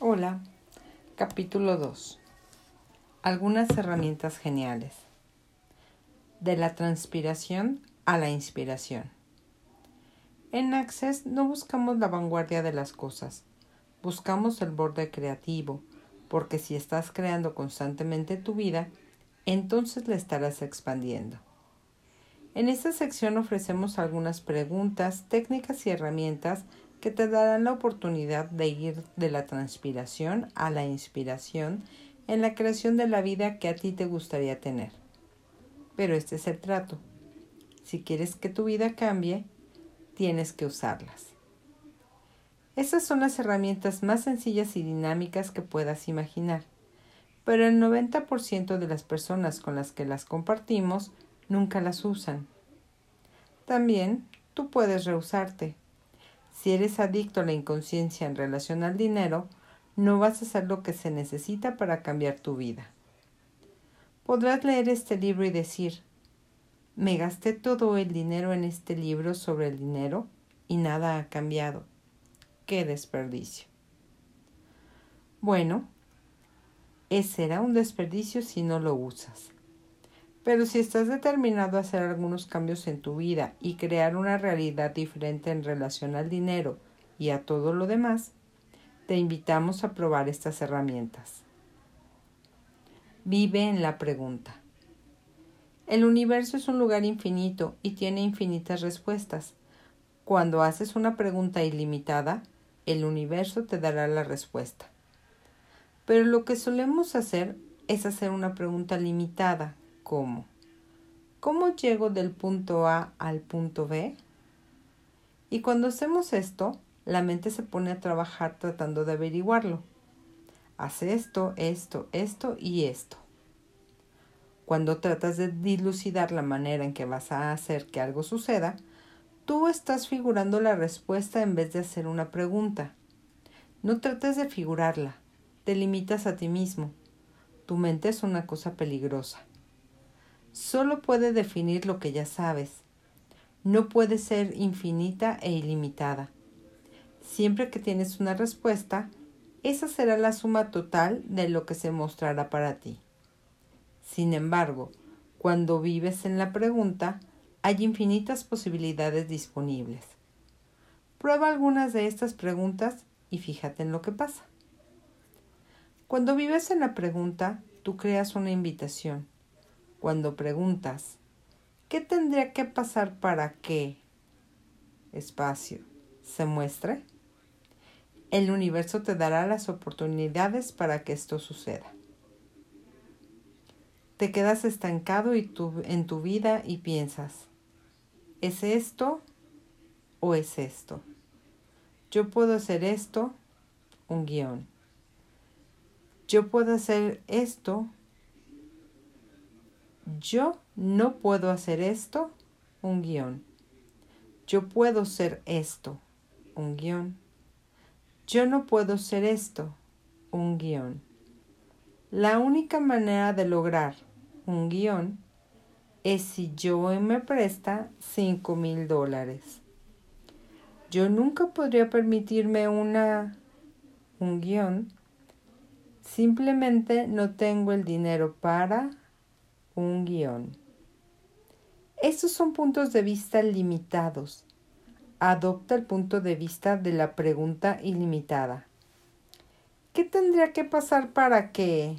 Hola, capítulo 2. Algunas herramientas geniales. De la transpiración a la inspiración. En Access no buscamos la vanguardia de las cosas, buscamos el borde creativo, porque si estás creando constantemente tu vida, entonces la estarás expandiendo. En esta sección ofrecemos algunas preguntas, técnicas y herramientas que te darán la oportunidad de ir de la transpiración a la inspiración en la creación de la vida que a ti te gustaría tener. Pero este es el trato. Si quieres que tu vida cambie, tienes que usarlas. Estas son las herramientas más sencillas y dinámicas que puedas imaginar, pero el 90% de las personas con las que las compartimos nunca las usan. También tú puedes rehusarte si eres adicto a la inconsciencia en relación al dinero, no vas a hacer lo que se necesita para cambiar tu vida. Podrás leer este libro y decir, me gasté todo el dinero en este libro sobre el dinero y nada ha cambiado. ¡Qué desperdicio! Bueno, ese será un desperdicio si no lo usas. Pero si estás determinado a hacer algunos cambios en tu vida y crear una realidad diferente en relación al dinero y a todo lo demás, te invitamos a probar estas herramientas. Vive en la pregunta. El universo es un lugar infinito y tiene infinitas respuestas. Cuando haces una pregunta ilimitada, el universo te dará la respuesta. Pero lo que solemos hacer es hacer una pregunta limitada cómo. ¿Cómo llego del punto A al punto B? Y cuando hacemos esto, la mente se pone a trabajar tratando de averiguarlo. Hace esto, esto, esto y esto. Cuando tratas de dilucidar la manera en que vas a hacer que algo suceda, tú estás figurando la respuesta en vez de hacer una pregunta. No trates de figurarla, te limitas a ti mismo. Tu mente es una cosa peligrosa solo puede definir lo que ya sabes. No puede ser infinita e ilimitada. Siempre que tienes una respuesta, esa será la suma total de lo que se mostrará para ti. Sin embargo, cuando vives en la pregunta, hay infinitas posibilidades disponibles. Prueba algunas de estas preguntas y fíjate en lo que pasa. Cuando vives en la pregunta, tú creas una invitación cuando preguntas, ¿qué tendría que pasar para que espacio se muestre? El universo te dará las oportunidades para que esto suceda. Te quedas estancado en tu vida y piensas, ¿es esto o es esto? Yo puedo hacer esto, un guion. Yo puedo hacer esto, yo no puedo hacer esto, un guion. Yo puedo ser esto, un guion. Yo no puedo ser esto, un guion. La única manera de lograr un guion es si yo me presta cinco mil dólares. Yo nunca podría permitirme una un guion. Simplemente no tengo el dinero para un guion. Estos son puntos de vista limitados. Adopta el punto de vista de la pregunta ilimitada. ¿Qué tendría que pasar para que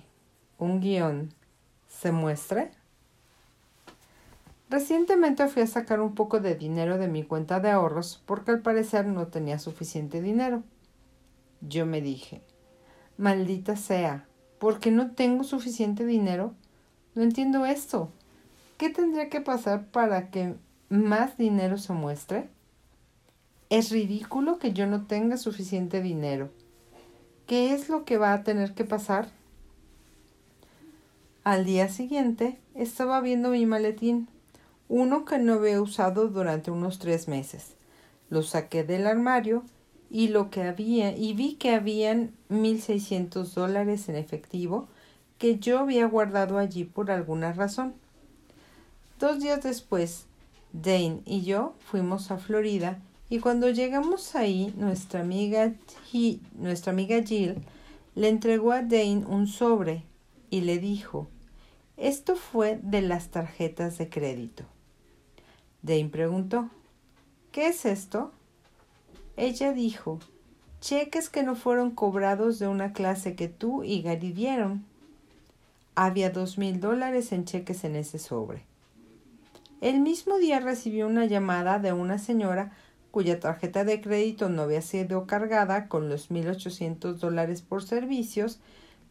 un guion se muestre? Recientemente fui a sacar un poco de dinero de mi cuenta de ahorros porque al parecer no tenía suficiente dinero. Yo me dije, maldita sea, ¿por qué no tengo suficiente dinero? No entiendo esto. ¿Qué tendría que pasar para que más dinero se muestre? Es ridículo que yo no tenga suficiente dinero. ¿Qué es lo que va a tener que pasar? Al día siguiente estaba viendo mi maletín, uno que no había usado durante unos tres meses. Lo saqué del armario y lo que había y vi que habían mil seiscientos dólares en efectivo que yo había guardado allí por alguna razón. Dos días después, Dane y yo fuimos a Florida y cuando llegamos ahí, nuestra amiga, nuestra amiga Jill Le entregó a Dane un sobre y le dijo, esto fue de las tarjetas de crédito. Dane preguntó, ¿qué es esto? Ella dijo, cheques que no fueron cobrados de una clase que tú y Gary dieron. Había dos mil dólares en cheques en ese sobre. El mismo día recibió una llamada de una señora cuya tarjeta de crédito no había sido cargada con los 1.800 dólares por servicios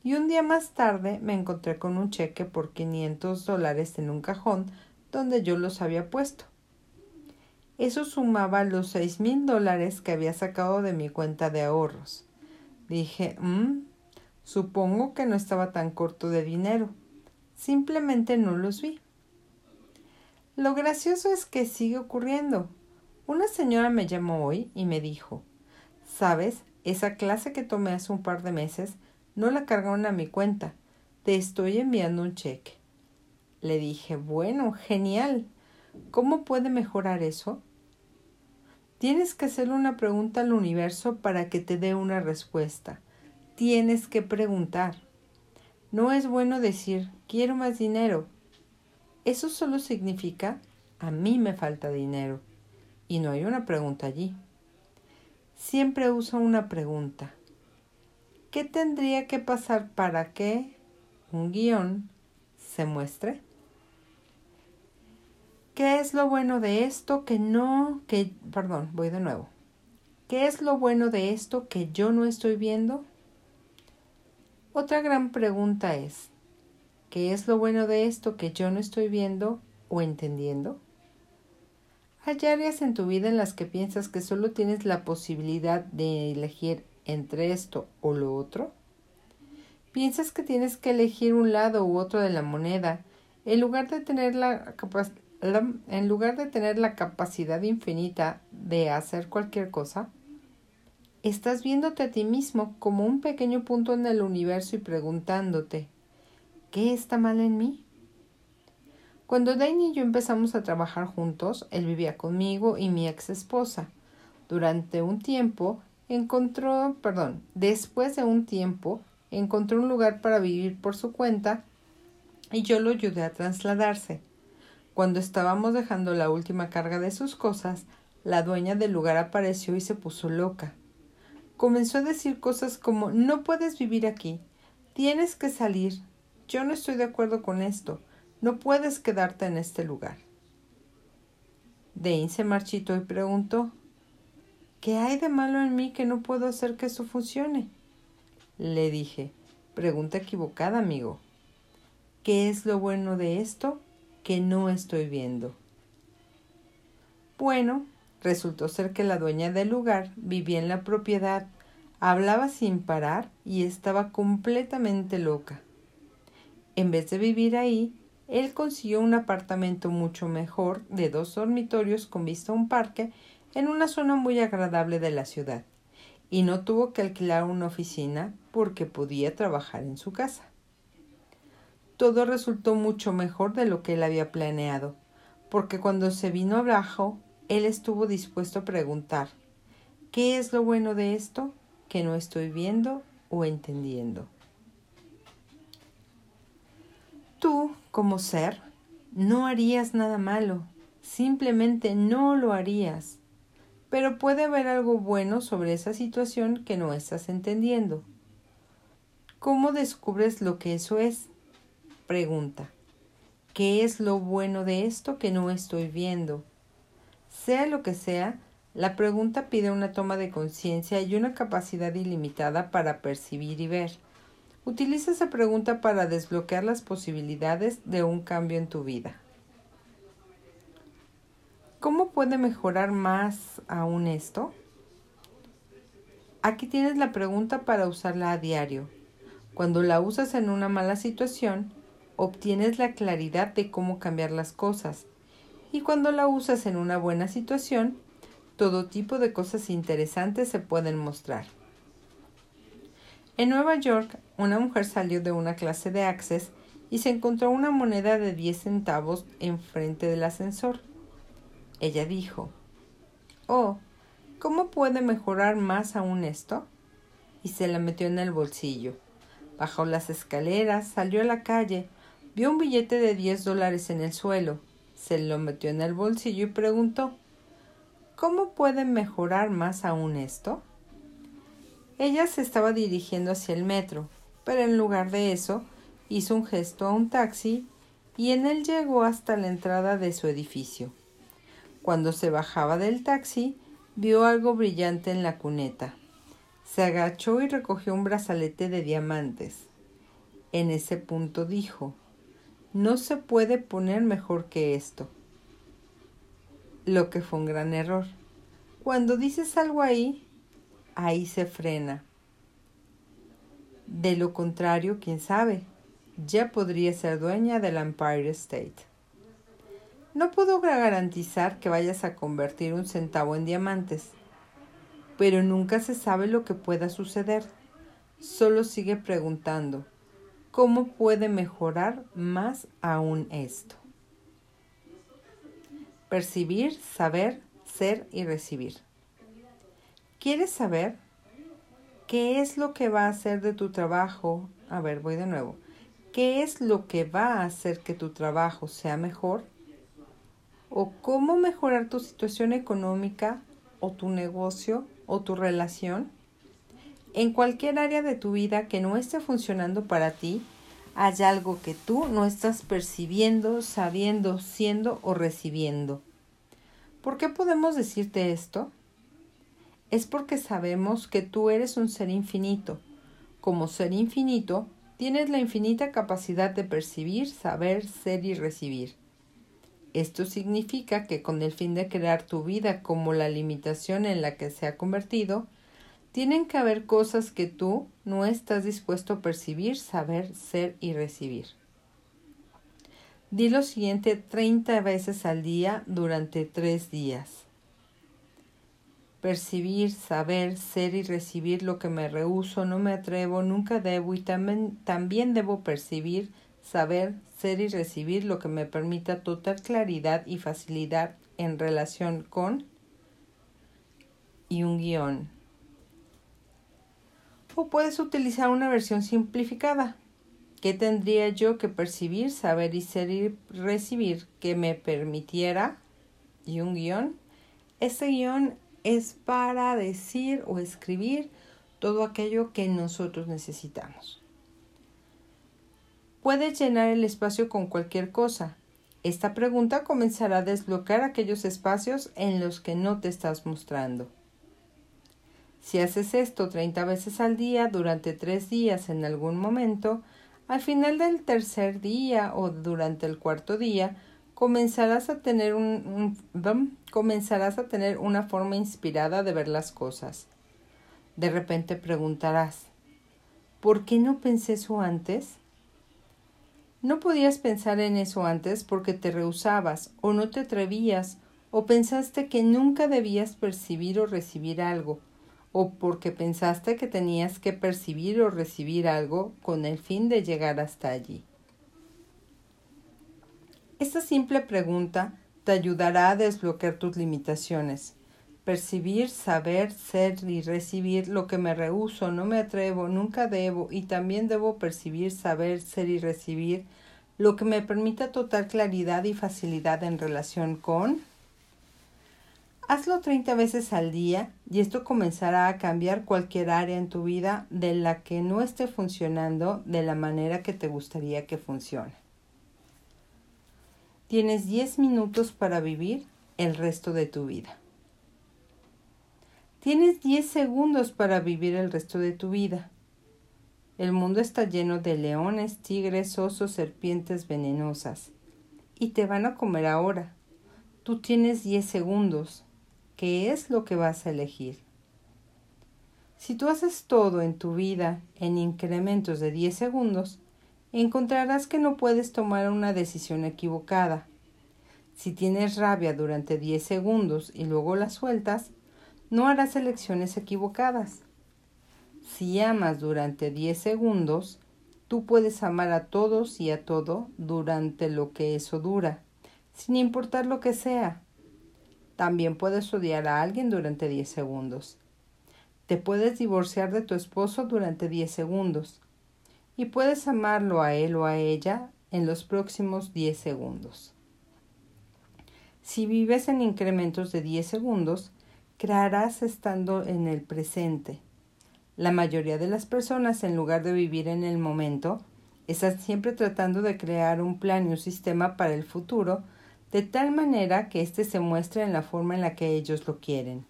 y un día más tarde me encontré con un cheque por 500 dólares en un cajón donde yo los había puesto. Eso sumaba los seis mil dólares que había sacado de mi cuenta de ahorros. Dije, mmm, supongo que no estaba tan corto de dinero. Simplemente no los vi. Lo gracioso es que sigue ocurriendo. Una señora me llamó hoy y me dijo, ¿sabes? Esa clase que tomé hace un par de meses no la cargaron a mi cuenta. Te estoy enviando un cheque. Le dije, bueno, genial. ¿Cómo puede mejorar eso? Tienes que hacerle una pregunta al universo para que te dé una respuesta. Tienes que preguntar. No es bueno decir, quiero más dinero. Eso solo significa, a mí me falta dinero. Y no hay una pregunta allí. Siempre uso una pregunta. ¿Qué tendría que pasar para que un guion se muestre? ¿Qué es lo bueno de esto que no, que, perdón, voy de nuevo. ¿Qué es lo bueno de esto que yo no estoy viendo? Otra gran pregunta es, ¿qué es lo bueno de esto que yo no estoy viendo o entendiendo? ¿Hay áreas en tu vida en las que piensas que solo tienes la posibilidad de elegir entre esto o lo otro? ¿Piensas que tienes que elegir un lado u otro de la moneda en lugar de tener la, en lugar de tener la capacidad infinita de hacer cualquier cosa, estás viéndote a ti mismo como un pequeño punto en el universo y preguntándote, ¿qué está mal en mí? Cuando Dane y yo empezamos a trabajar juntos, él vivía conmigo y mi ex esposa. Durante un tiempo encontró, perdón, después de un tiempo, encontró un lugar para vivir por su cuenta y yo lo ayudé a trasladarse. Cuando estábamos dejando la última carga de sus cosas, la dueña del lugar apareció y se puso loca. Comenzó a decir cosas como no puedes vivir aquí, tienes que salir, yo no estoy de acuerdo con esto, no puedes quedarte en este lugar. Dane se marchitó y preguntó ¿Qué hay de malo en mí que no puedo hacer que eso funcione? Le dije, pregunta equivocada, amigo. ¿Qué es lo bueno de esto? que no estoy viendo. Bueno, resultó ser que la dueña del lugar vivía en la propiedad, hablaba sin parar y estaba completamente loca. En vez de vivir ahí, él consiguió un apartamento mucho mejor de dos dormitorios con vista a un parque en una zona muy agradable de la ciudad, y no tuvo que alquilar una oficina porque podía trabajar en su casa todo resultó mucho mejor de lo que él había planeado, porque cuando se vino abajo, él estuvo dispuesto a preguntar, ¿qué es lo bueno de esto que no estoy viendo o entendiendo? Tú, como ser, no harías nada malo, simplemente no lo harías, pero puede haber algo bueno sobre esa situación que no estás entendiendo. ¿Cómo descubres lo que eso es? Pregunta. ¿Qué es lo bueno de esto que no estoy viendo? Sea lo que sea, la pregunta pide una toma de conciencia y una capacidad ilimitada para percibir y ver. Utiliza esa pregunta para desbloquear las posibilidades de un cambio en tu vida. ¿Cómo puede mejorar más aún esto? Aquí tienes la pregunta para usarla a diario. Cuando la usas en una mala situación, obtienes la claridad de cómo cambiar las cosas. Y cuando la usas en una buena situación, todo tipo de cosas interesantes se pueden mostrar. En Nueva York, una mujer salió de una clase de Access y se encontró una moneda de 10 centavos enfrente del ascensor. Ella dijo, Oh, ¿cómo puede mejorar más aún esto? y se la metió en el bolsillo. Bajó las escaleras, salió a la calle, vio un billete de diez dólares en el suelo, se lo metió en el bolsillo y preguntó ¿Cómo puede mejorar más aún esto? Ella se estaba dirigiendo hacia el metro, pero en lugar de eso hizo un gesto a un taxi y en él llegó hasta la entrada de su edificio. Cuando se bajaba del taxi, vio algo brillante en la cuneta. Se agachó y recogió un brazalete de diamantes. En ese punto dijo, no se puede poner mejor que esto lo que fue un gran error. Cuando dices algo ahí, ahí se frena. De lo contrario, quién sabe, ya podría ser dueña del Empire State. No puedo garantizar que vayas a convertir un centavo en diamantes, pero nunca se sabe lo que pueda suceder. Solo sigue preguntando, ¿cómo puede mejorar más aún esto? Percibir, saber, ser y recibir. ¿Quieres saber qué es lo que va a hacer de tu trabajo? A ver, voy de nuevo. ¿Qué es lo que va a hacer que tu trabajo sea mejor? ¿O cómo mejorar tu situación económica o tu negocio o tu relación? En cualquier área de tu vida que no esté funcionando para ti, hay algo que tú no estás percibiendo, sabiendo, siendo o recibiendo. ¿Por qué podemos decirte esto? Es porque sabemos que tú eres un ser infinito. Como ser infinito, tienes la infinita capacidad de percibir, saber, ser y recibir. Esto significa que con el fin de crear tu vida como la limitación en la que se ha convertido, tienen que haber cosas que tú no estás dispuesto a percibir, saber, ser y recibir. Di lo siguiente 30 veces al día durante tres días. Percibir, saber, ser y recibir lo que me rehuso, no me atrevo, nunca debo y también, también debo percibir, saber, ser y recibir lo que me permita total claridad y facilidad en relación con y un guion o puedes utilizar una versión simplificada. ¿Qué tendría yo que percibir, saber y ser y recibir que me permitiera? Y un guion. Este guion es para decir o escribir todo aquello que nosotros necesitamos. Puedes llenar el espacio con cualquier cosa. Esta pregunta comenzará a desbloquear aquellos espacios en los que no te estás mostrando. Si haces esto 30 veces al día durante tres días en algún momento, al final del tercer día o durante el cuarto día, comenzarás a tener un, comenzarás a tener una forma inspirada de ver las cosas. De repente preguntarás, ¿por qué no pensé eso antes? No podías pensar en eso antes porque te rehusabas o no te atrevías o pensaste que nunca debías percibir o recibir algo o porque pensaste que tenías que percibir o recibir algo con el fin de llegar hasta allí. Esta simple pregunta te ayudará a desbloquear tus limitaciones. Percibir, saber, ser y recibir lo que me rehuso, no me atrevo, nunca debo y también debo percibir, saber, ser y recibir lo que me permita total claridad y facilidad en relación con Hazlo 30 veces al día y esto comenzará a cambiar cualquier área en tu vida de la que no esté funcionando de la manera que te gustaría que funcione. Tienes 10 minutos para vivir el resto de tu vida. Tienes 10 segundos para vivir el resto de tu vida. El mundo está lleno de leones, tigres, osos, serpientes venenosas. Y te van a comer ahora. Tú tienes 10 segundos qué es lo que vas a elegir. Si tú haces todo en tu vida en incrementos de 10 segundos, encontrarás que no puedes tomar una decisión equivocada. Si tienes rabia durante 10 segundos y luego la sueltas, no harás elecciones equivocadas. Si amas durante 10 segundos, tú puedes amar a todos y a todo durante lo que eso dura, sin importar lo que sea. También puedes odiar a alguien durante 10 segundos. Te puedes divorciar de tu esposo durante 10 segundos y puedes amarlo a él o a ella en los próximos 10 segundos. Si vives en incrementos de 10 segundos, crearás estando en el presente. La mayoría de las personas, en lugar de vivir en el momento, están siempre tratando de crear un plan y un sistema para el futuro, de tal manera que éste se muestre en la forma en la que ellos lo quieren.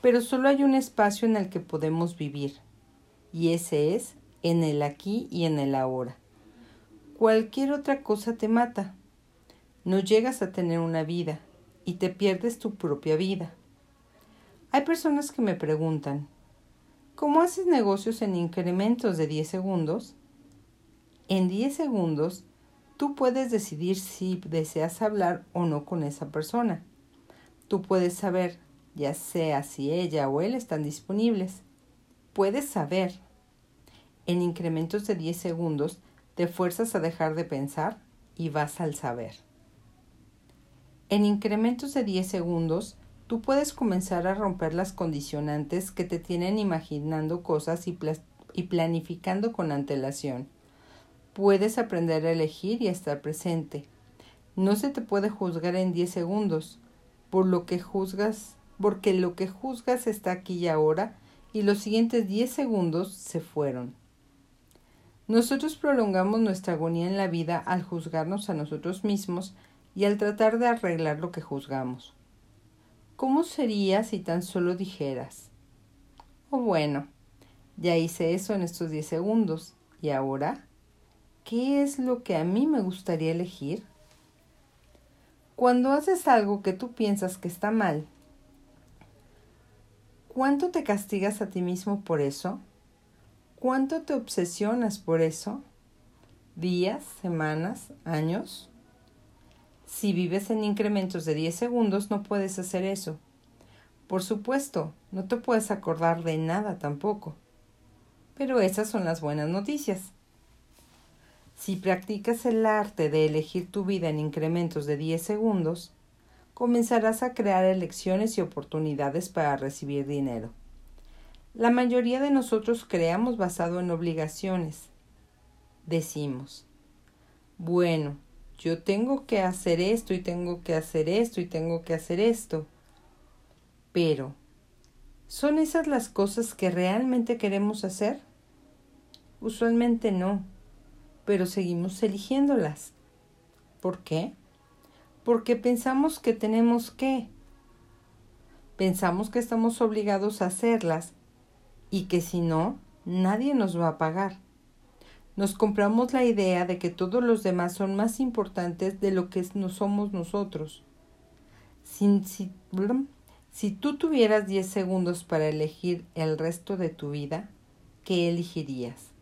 Pero solo hay un espacio en el que podemos vivir, y ese es en el aquí y en el ahora. Cualquier otra cosa te mata. No llegas a tener una vida y te pierdes tu propia vida. Hay personas que me preguntan, ¿cómo haces negocios en incrementos de 10 segundos? En 10 segundos, tú puedes decidir si deseas hablar o no con esa persona. Tú puedes saber, ya sea si ella o él están disponibles. Puedes saber. En incrementos de 10 segundos, te fuerzas a dejar de pensar y vas al saber. En incrementos de 10 segundos, tú puedes comenzar a romper las condicionantes que te tienen imaginando cosas y, y, planificando con antelación. Puedes aprender a elegir y a estar presente. No se te puede juzgar en 10 segundos, por lo que juzgas, porque lo que juzgas está aquí y ahora, y los siguientes 10 segundos se fueron. Nosotros prolongamos nuestra agonía en la vida al juzgarnos a nosotros mismos y al tratar de arreglar lo que juzgamos. ¿Cómo sería si tan solo dijeras, oh bueno, ya hice eso en estos 10 segundos, y ahora, ¿qué es lo que a mí me gustaría elegir? Cuando haces algo que tú piensas que está mal, ¿cuánto te castigas a ti mismo por eso? ¿Cuánto te obsesionas por eso? ¿Días, semanas, años? Si vives en incrementos de 10 segundos no puedes hacer eso. Por supuesto, no te puedes acordar de nada tampoco. Pero esas son las buenas noticias. Si practicas el arte de elegir tu vida en incrementos de 10 segundos, comenzarás a crear elecciones y oportunidades para recibir dinero. La mayoría de nosotros creamos basado en obligaciones. Decimos, bueno, yo tengo que hacer esto y tengo que hacer esto y tengo que hacer esto. Pero, ¿son esas las cosas que realmente queremos hacer? Usualmente no, pero seguimos eligiéndolas. ¿Por qué? Porque pensamos que tenemos que. Pensamos que estamos obligados a hacerlas y que si no, nadie nos va a pagar nos compramos la idea de que todos los demás son más importantes de lo que no somos nosotros. Si, tú tuvieras 10 segundos para elegir el resto de tu vida, ¿qué elegirías?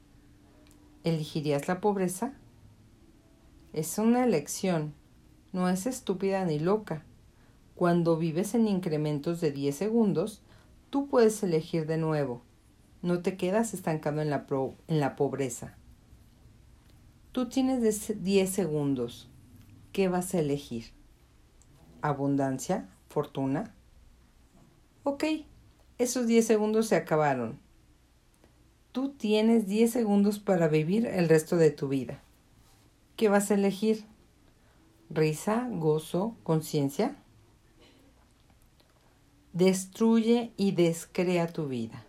¿Elegirías la pobreza? Es una elección, no es estúpida ni loca. Cuando vives en incrementos de 10 segundos, tú puedes elegir de nuevo. No te quedas estancado en la, pobreza. Tú tienes 10 segundos. ¿Qué vas a elegir? ¿Abundancia? ¿Fortuna? Ok, esos 10 segundos se acabaron. Tú tienes 10 segundos para vivir el resto de tu vida. ¿Qué vas a elegir? ¿Risa, gozo, conciencia? Destruye y descrea tu vida.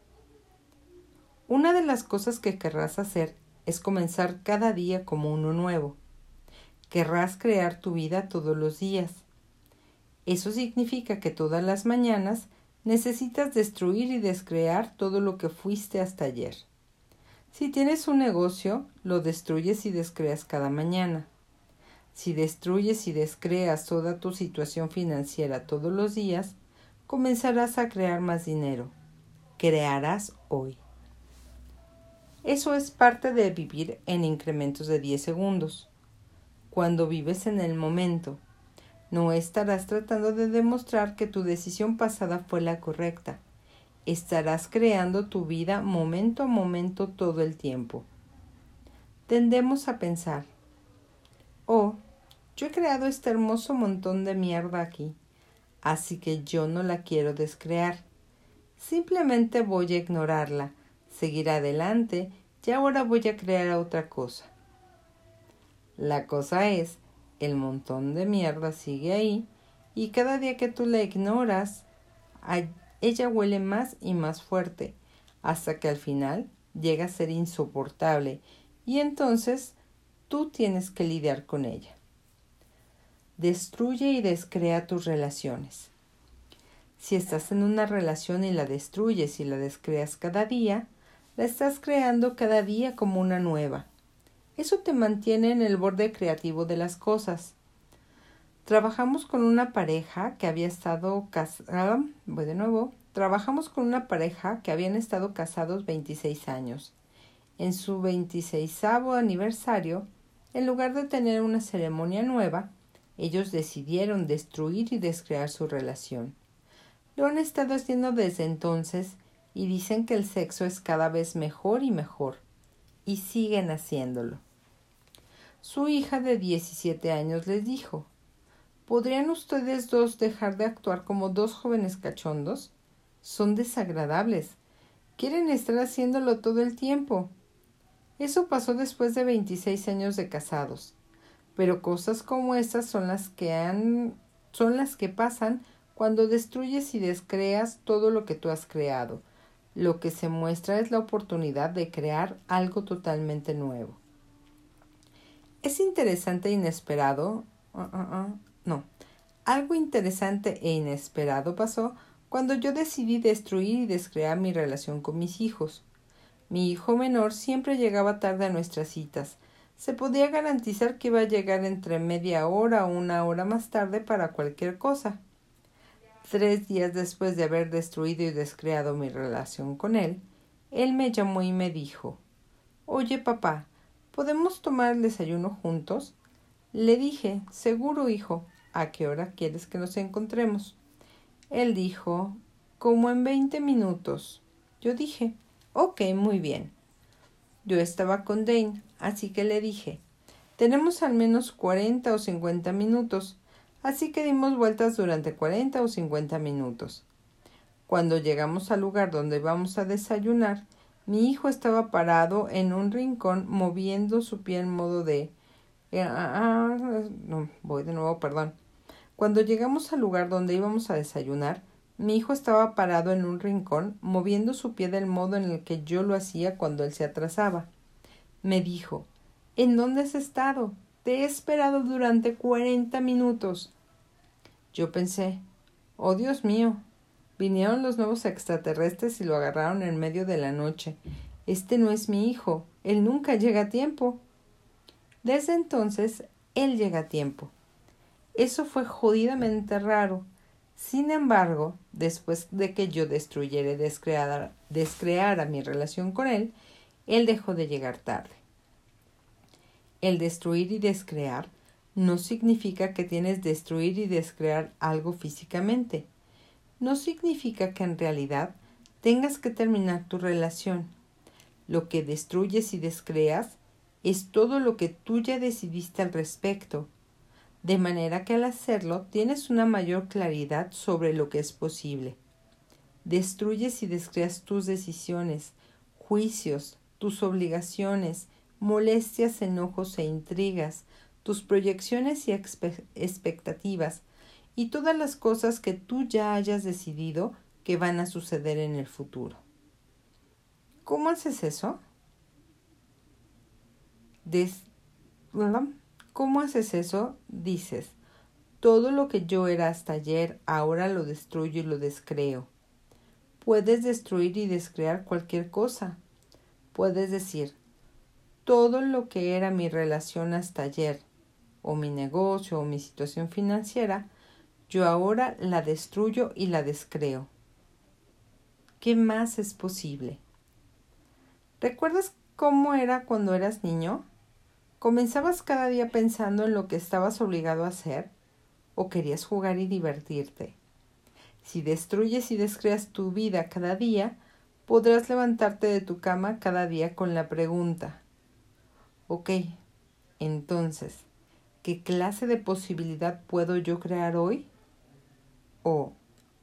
Una de las cosas que querrás hacer es comenzar cada día como uno nuevo. Querrás crear tu vida todos los días. Eso significa que todas las mañanas necesitas destruir y descrear todo lo que fuiste hasta ayer. Si tienes un negocio, lo destruyes y descreas cada mañana. Si destruyes y descreas toda tu situación financiera todos los días, comenzarás a crear más dinero. Crearás hoy. Eso es parte de vivir en incrementos de 10 segundos. Cuando vives en el momento, no estarás tratando de demostrar que tu decisión pasada fue la correcta. Estarás creando tu vida momento a momento todo el tiempo. Tendemos a pensar, oh, yo he creado este hermoso montón de mierda aquí, así que yo no la quiero descrear. Simplemente voy a ignorarla, seguir adelante y ahora voy a crear otra cosa. La cosa es, el montón de mierda sigue ahí y cada día que tú la ignoras, ella huele más y más fuerte, hasta que al final llega a ser insoportable y entonces tú tienes que lidiar con ella. Destruye y descrea tus relaciones. Si estás en una relación y la destruyes y la descreas cada día, la estás creando cada día como una nueva. Eso te mantiene en el borde creativo de las cosas. Trabajamos con una pareja que había estado casada, voy de nuevo, trabajamos con una pareja que habían estado casados 26 años. En su 26 aniversario, en lugar de tener una ceremonia nueva, ellos decidieron destruir y descrear su relación. Lo han estado haciendo desde entonces y dicen que el sexo es cada vez mejor y mejor, y siguen haciéndolo. Su hija de 17 años les dijo, ¿Podrían ustedes dos dejar de actuar como dos jóvenes cachondos? Son desagradables. Quieren estar haciéndolo todo el tiempo. Eso pasó después de 26 años de casados. Pero cosas como esas son las que han son las que pasan cuando destruyes y descreas todo lo que tú has creado. Lo que se muestra es la oportunidad de crear algo totalmente nuevo. Es interesante e inesperado. Uh, uh, uh, no. Algo interesante e inesperado pasó cuando yo decidí destruir y descrear mi relación con mis hijos. Mi hijo menor siempre llegaba tarde a nuestras citas. Se podía garantizar que iba a llegar entre media hora o una hora más tarde para cualquier cosa. Tres días después de haber destruido y descreado mi relación con él, él me llamó y me dijo Oye, papá, ¿podemos tomar el desayuno juntos? Le dije Seguro, hijo. ¿A qué hora quieres que nos encontremos? Él dijo Como en veinte minutos. Yo dije Ok, muy bien. Yo estaba con Dane, así que le dije Tenemos al menos cuarenta o cincuenta minutos así que dimos vueltas durante cuarenta o cincuenta minutos. Cuando llegamos al lugar donde íbamos a desayunar, mi hijo estaba parado en un rincón moviendo su pie en modo de... Eh, ah, ah, no, voy de nuevo, perdón. Cuando llegamos al lugar donde íbamos a desayunar, mi hijo estaba parado en un rincón, moviendo su pie del modo en el que yo lo hacía cuando él se atrasaba. Me dijo ¿En dónde has estado? Te he esperado durante cuarenta minutos. Yo pensé, oh Dios mío, vinieron los nuevos extraterrestres y lo agarraron en medio de la noche. Este no es mi hijo, él nunca llega a tiempo. Desde entonces, él llega a tiempo. Eso fue jodidamente raro. Sin embargo, después de que yo destruyera y descreara mi relación con él, él dejó de llegar tarde. El destruir y descrear no significa que tienes destruir y descrear algo físicamente. No significa que en realidad tengas que terminar tu relación. Lo que destruyes y descreas es todo lo que tú ya decidiste al respecto, de manera que al hacerlo tienes una mayor claridad sobre lo que es posible. Destruyes y descreas tus decisiones, juicios, tus obligaciones, molestias, enojos e intrigas, tus proyecciones y expectativas y todas las cosas que tú ya hayas decidido que van a suceder en el futuro. ¿Cómo haces eso? ¿Cómo haces eso? Dices, todo lo que yo era hasta ayer, ahora lo destruyo y lo descreo. Puedes destruir y descrear cualquier cosa. Puedes decir, todo lo que era mi relación hasta ayer, o mi negocio, o mi situación financiera, yo ahora la destruyo y la descreo. ¿Qué más es posible? ¿Recuerdas cómo era cuando eras niño? ¿Comenzabas cada día pensando en lo que estabas obligado a hacer? ¿O querías jugar y divertirte? Si destruyes y descreas tu vida cada día, podrás levantarte de tu cama cada día con la pregunta Ok, entonces, ¿qué clase de posibilidad puedo yo crear hoy? O,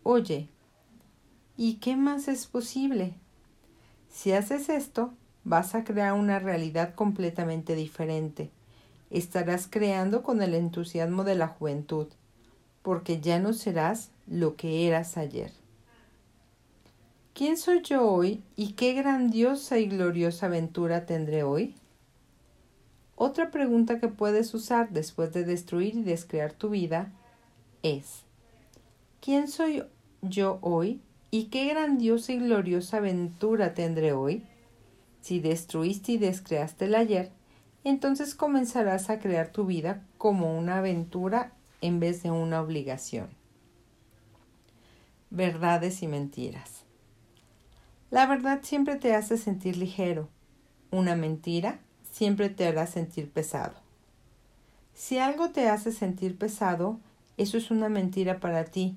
oye, ¿Y qué más es posible? Si haces esto, vas a crear una realidad completamente diferente. Estarás creando con el entusiasmo de la juventud, porque ya no serás lo que eras ayer. ¿Quién soy yo hoy y qué grandiosa y gloriosa aventura tendré hoy? Otra pregunta que puedes usar después de destruir y descrear tu vida es, ¿quién soy yo hoy y qué grandiosa y gloriosa aventura tendré hoy? Si destruiste y descreaste el ayer, entonces comenzarás a crear tu vida como una aventura en vez de una obligación. Verdades y mentiras. La verdad siempre te hace sentir ligero. Una mentira siempre te hará sentir pesado. Si algo te hace sentir pesado, eso es una mentira para ti,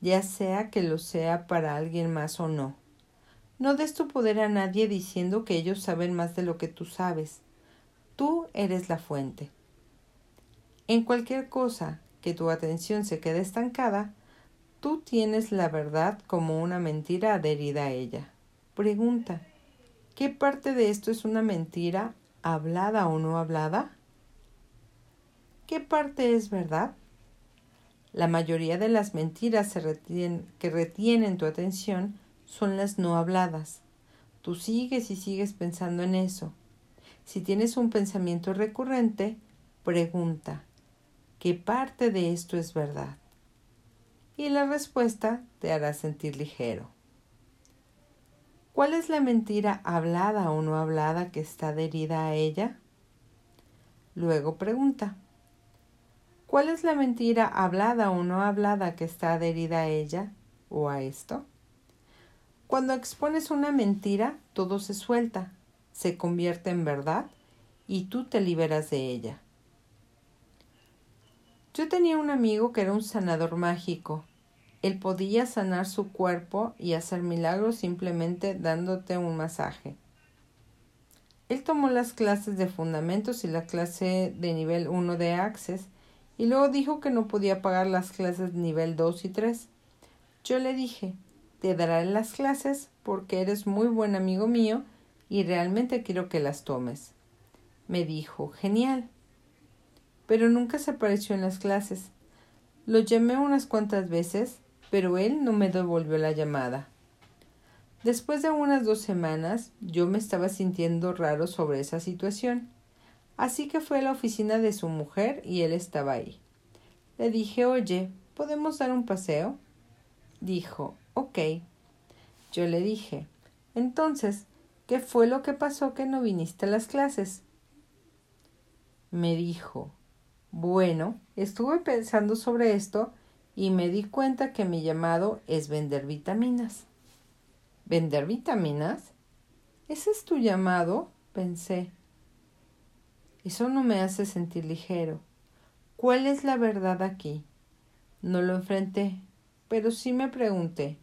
ya sea que lo sea para alguien más o no. No des tu poder a nadie diciendo que ellos saben más de lo que tú sabes. Tú eres la fuente. En cualquier cosa que tu atención se quede estancada, Tú tienes la verdad como una mentira adherida a ella. Pregunta, ¿qué parte de esto es una mentira hablada o no hablada? ¿Qué parte es verdad? La mayoría de las mentiras que retienen tu atención son las no habladas. Tú sigues y sigues pensando en eso. Si tienes un pensamiento recurrente, pregunta, ¿qué parte de esto es verdad? y la respuesta te hará sentir ligero. ¿Cuál es la mentira hablada o no hablada que está adherida a ella? Luego pregunta, ¿cuál es la mentira hablada o no hablada que está adherida a ella o a esto? Cuando expones una mentira, todo se suelta, se convierte en verdad y tú te liberas de ella. Yo tenía un amigo que era un sanador mágico. Él podía sanar su cuerpo y hacer milagros simplemente dándote un masaje. Él tomó las clases de fundamentos y la clase de nivel 1 de Access y luego dijo que no podía pagar las clases nivel 2 y 3. Yo le dije, te daré las clases porque eres muy buen amigo mío y realmente quiero que las tomes. Me dijo, genial pero nunca se apareció en las clases. Lo llamé unas cuantas veces, pero él no me devolvió la llamada. Después de unas dos semanas, yo me estaba sintiendo raro sobre esa situación. Así que fue a la oficina de su mujer y él estaba ahí. Le dije, oye, ¿podemos dar un paseo? Dijo, ok. Yo le dije, entonces, ¿qué fue lo que pasó que no viniste a las clases? Me dijo, bueno, estuve pensando sobre esto y me di cuenta que mi llamado es vender vitaminas. ¿Vender vitaminas? ¿Ese es tu llamado? pensé. Eso no me hace sentir ligero. ¿Cuál es la verdad aquí? No lo enfrenté, pero sí me pregunté.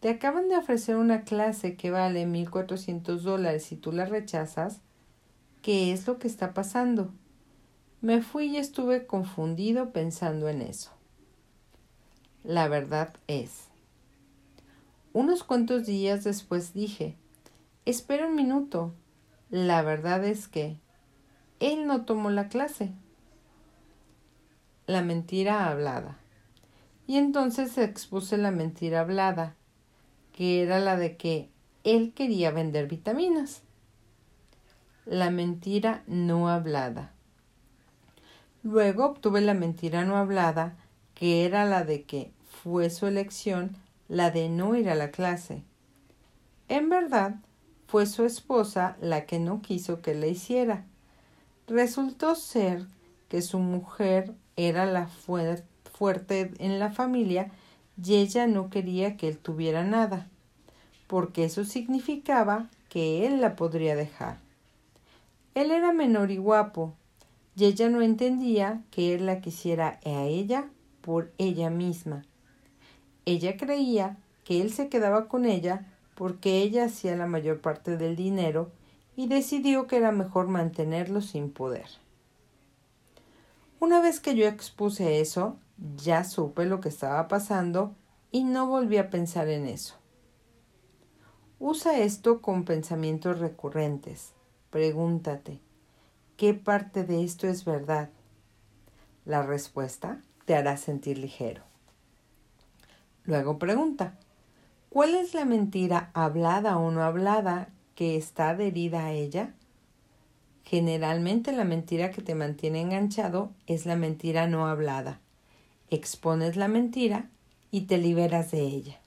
Te acaban de ofrecer una clase que vale mil cuatrocientos dólares y tú la rechazas. ¿Qué es lo que está pasando? Me fui y estuve confundido pensando en eso. La verdad es. Unos cuantos días después dije, espera un minuto. La verdad es que él no tomó la clase. La mentira hablada. Y entonces expuse la mentira hablada, que era la de que él quería vender vitaminas. La mentira no hablada. Luego obtuve la mentira no hablada, que era la de que fue su elección la de no ir a la clase. En verdad, fue su esposa la que no quiso que le hiciera. Resultó ser que su mujer era la fuerte en la familia y ella no quería que él tuviera nada, porque eso significaba que él la podría dejar. Él era menor y guapo, y ella no entendía que él la quisiera a ella por ella misma. Ella creía que él se quedaba con ella porque ella hacía la mayor parte del dinero y decidió que era mejor mantenerlo sin poder. Una vez que yo expuse eso, ya supe lo que estaba pasando y no volví a pensar en eso. Usa esto con pensamientos recurrentes. Pregúntate, ¿qué parte de esto es verdad? La respuesta te hará sentir ligero. Luego pregunta, ¿cuál es la mentira hablada o no hablada que está adherida a ella? Generalmente la mentira que te mantiene enganchado es la mentira no hablada. Expones la mentira y te liberas de ella.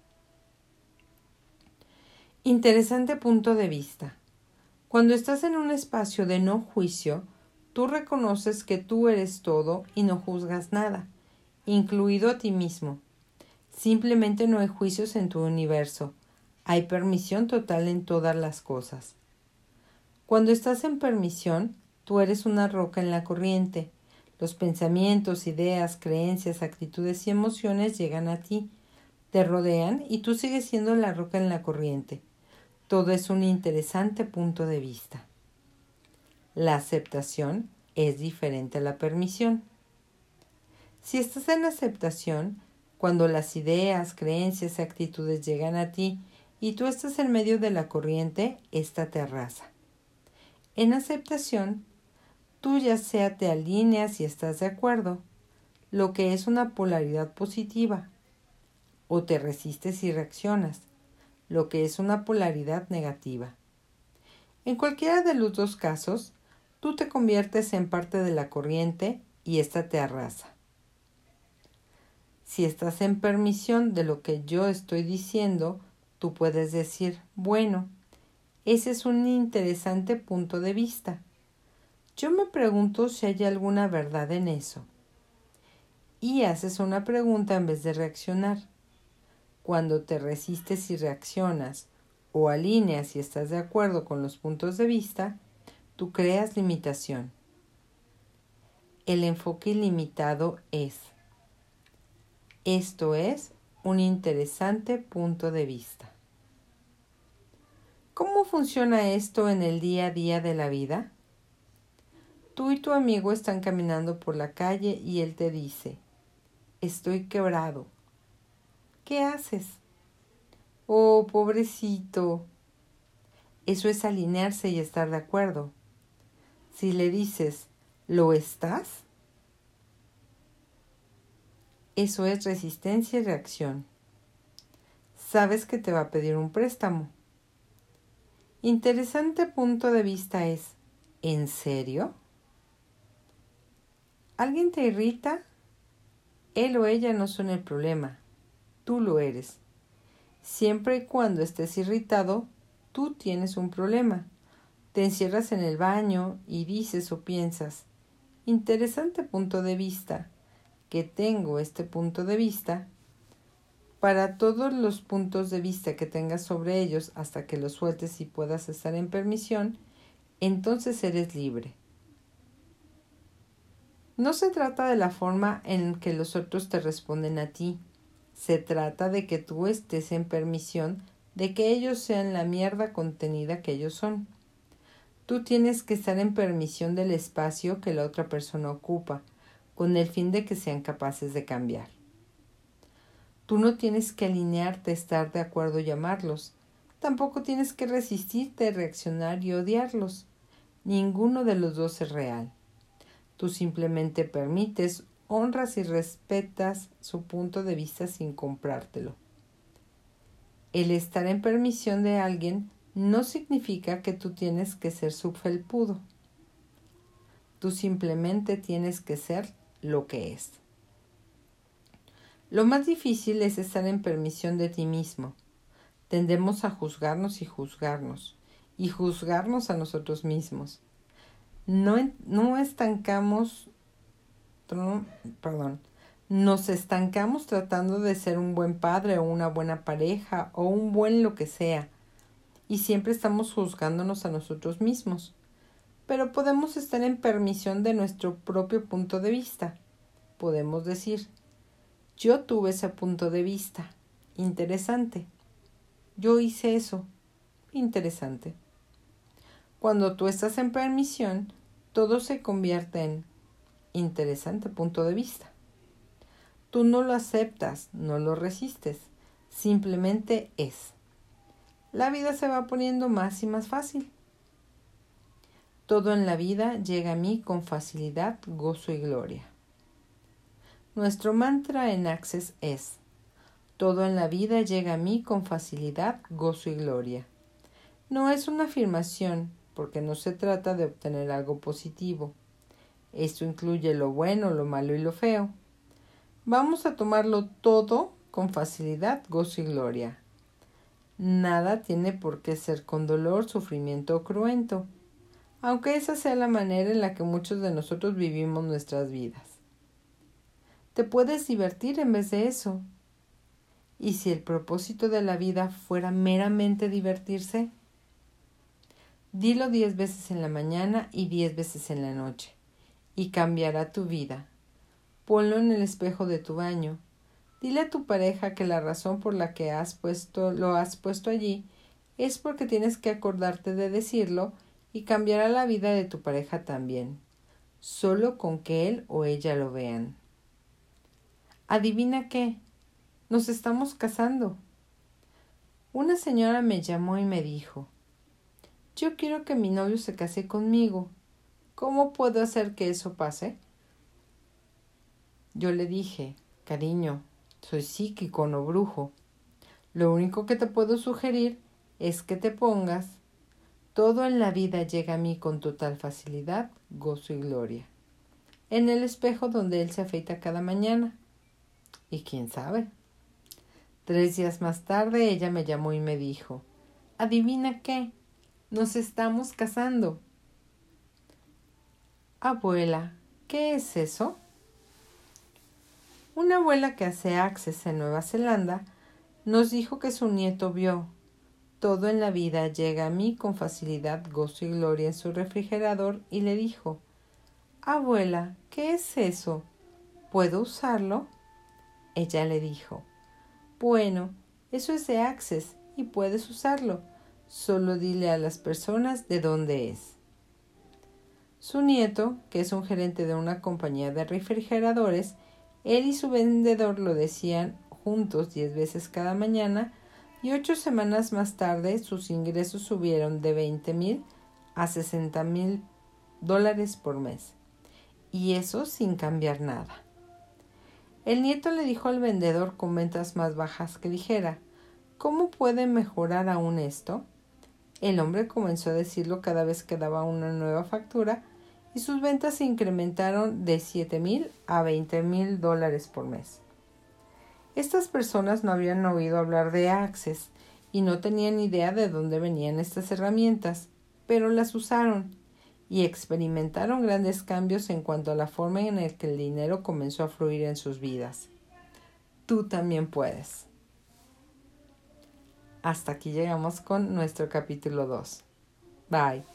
Interesante punto de vista. Cuando estás en un espacio de no juicio, tú reconoces que tú eres todo y no juzgas nada, incluido a ti mismo. Simplemente no hay juicios en tu universo. Hay permisión total en todas las cosas. Cuando estás en permisión, tú eres una roca en la corriente. Los pensamientos, ideas, creencias, actitudes y emociones llegan a ti, te rodean y tú sigues siendo la roca en la corriente. Todo es un interesante punto de vista. La aceptación es diferente a la permisión. Si estás en aceptación, cuando las ideas, creencias y actitudes llegan a ti y tú estás en medio de la corriente, esta te arrasa. En aceptación, tú ya sea te alineas y estás de acuerdo, lo que es una polaridad positiva, o te resistes y reaccionas, lo que es una polaridad negativa. En cualquiera de los dos casos, tú te conviertes en parte de la corriente y ésta te arrasa. Si estás en permisión de lo que yo estoy diciendo, tú puedes decir, bueno, ese es un interesante punto de vista. Yo me pregunto si hay alguna verdad en eso. Y haces una pregunta en vez de reaccionar. Cuando te resistes y reaccionas, o alineas y estás de acuerdo con los puntos de vista, tú creas limitación. El enfoque ilimitado es. Esto es un interesante punto de vista. ¿Cómo funciona esto en el día a día de la vida? Tú y tu amigo están caminando por la calle y él te dice, estoy quebrado, ¿Qué haces? Oh, pobrecito. Eso es alinearse y estar de acuerdo. Si le dices, ¿lo estás? Eso es resistencia y reacción. Sabes que te va a pedir un préstamo. Interesante punto de vista es, ¿en serio? ¿Alguien te irrita? Él o ella no son el problema tú lo eres. Siempre y cuando estés irritado, tú tienes un problema. Te encierras en el baño y dices o piensas, interesante punto de vista, que tengo este punto de vista. Para todos los puntos de vista que tengas sobre ellos hasta que los sueltes y puedas estar en permisión, entonces eres libre. No se trata de la forma en que los otros te responden a ti, se trata de que tú estés en permisión de que ellos sean la mierda contenida que ellos son. Tú tienes que estar en permisión del espacio que la otra persona ocupa, con el fin de que sean capaces de cambiar. Tú no tienes que alinearte, estar de acuerdo y amarlos. Tampoco tienes que resistirte, reaccionar y odiarlos. Ninguno de los dos es real. Tú simplemente permites honras y respetas su punto de vista sin comprártelo. El estar en permisión de alguien no significa que tú tienes que ser su felpudo. Tú simplemente tienes que ser lo que es. Lo más difícil es estar en permisión de ti mismo. Tendemos a juzgarnos y juzgarnos, y juzgarnos a nosotros mismos. No, no estancamos perdón, nos estancamos tratando de ser un buen padre o una buena pareja o un buen lo que sea, y siempre estamos juzgándonos a nosotros mismos. Pero podemos estar en permisión de nuestro propio punto de vista. Podemos decir, yo tuve ese punto de vista. Interesante. Yo hice eso. Interesante. Cuando tú estás en permisión, todo se convierte en interesante punto de vista. Tú no lo aceptas, no lo resistes, Simplemente es. La vida se va poniendo más y más fácil. Todo en la vida llega a mí con facilidad, gozo y gloria. Nuestro mantra en Access es, todo en la vida llega a mí con facilidad, gozo y gloria. No es una afirmación, porque no se trata de obtener algo positivo. Esto incluye lo bueno, lo malo y lo feo. Vamos a tomarlo todo con facilidad, gozo y gloria. Nada tiene por qué ser con dolor, sufrimiento o cruento aunque esa sea la manera en la que muchos de nosotros vivimos nuestras vidas. Te puedes divertir en vez de eso. ¿Y si el propósito de la vida fuera meramente divertirse? Dilo diez veces en la mañana y diez veces en la noche, y cambiará tu vida. Ponlo en el espejo de tu baño. Dile a tu pareja que la razón por la que has puesto, lo has puesto allí es porque tienes que acordarte de decirlo y cambiará la vida de tu pareja también, solo con que él o ella lo vean. Adivina qué, nos estamos casando. Una señora me llamó y me dijo, yo quiero que mi novio se case conmigo. ¿Cómo puedo hacer que eso pase? Yo le dije, cariño, soy psíquico, no brujo. Lo único que te puedo sugerir es que te pongas todo en la vida llega a mí con total facilidad, gozo y gloria. En el espejo donde él se afeita cada mañana. Y quién sabe. Tres días más tarde ella me llamó y me dijo, Adivina qué, nos estamos casando. Abuela, ¿qué es eso? Una abuela que hace access en Nueva Zelanda nos dijo que su nieto vio todo en la vida llega a mí con facilidad, gozo y gloria en su refrigerador y le dijo Abuela, ¿qué es eso? ¿Puedo usarlo? Ella le dijo Bueno, eso es de Access y puedes usarlo. Solo dile a las personas de dónde es. Su nieto, que es un gerente de una compañía de refrigeradores, él y su vendedor lo decían juntos diez veces cada mañana y ocho semanas más tarde sus ingresos subieron de 20 mil a 60 mil dólares por mes. Y eso sin cambiar nada. El nieto le dijo al vendedor con ventas más bajas que dijera, ¿cómo puede mejorar aún esto? El hombre comenzó a decirlo cada vez que daba una nueva factura y sus ventas se incrementaron de 7 mil a 20 mil dólares por mes. Estas personas no habían oído hablar de Access y no tenían idea de dónde venían estas herramientas, pero las usaron y experimentaron grandes cambios en cuanto a la forma en que el dinero comenzó a fluir en sus vidas. Tú también puedes. Hasta aquí llegamos con nuestro capítulo 2. Bye.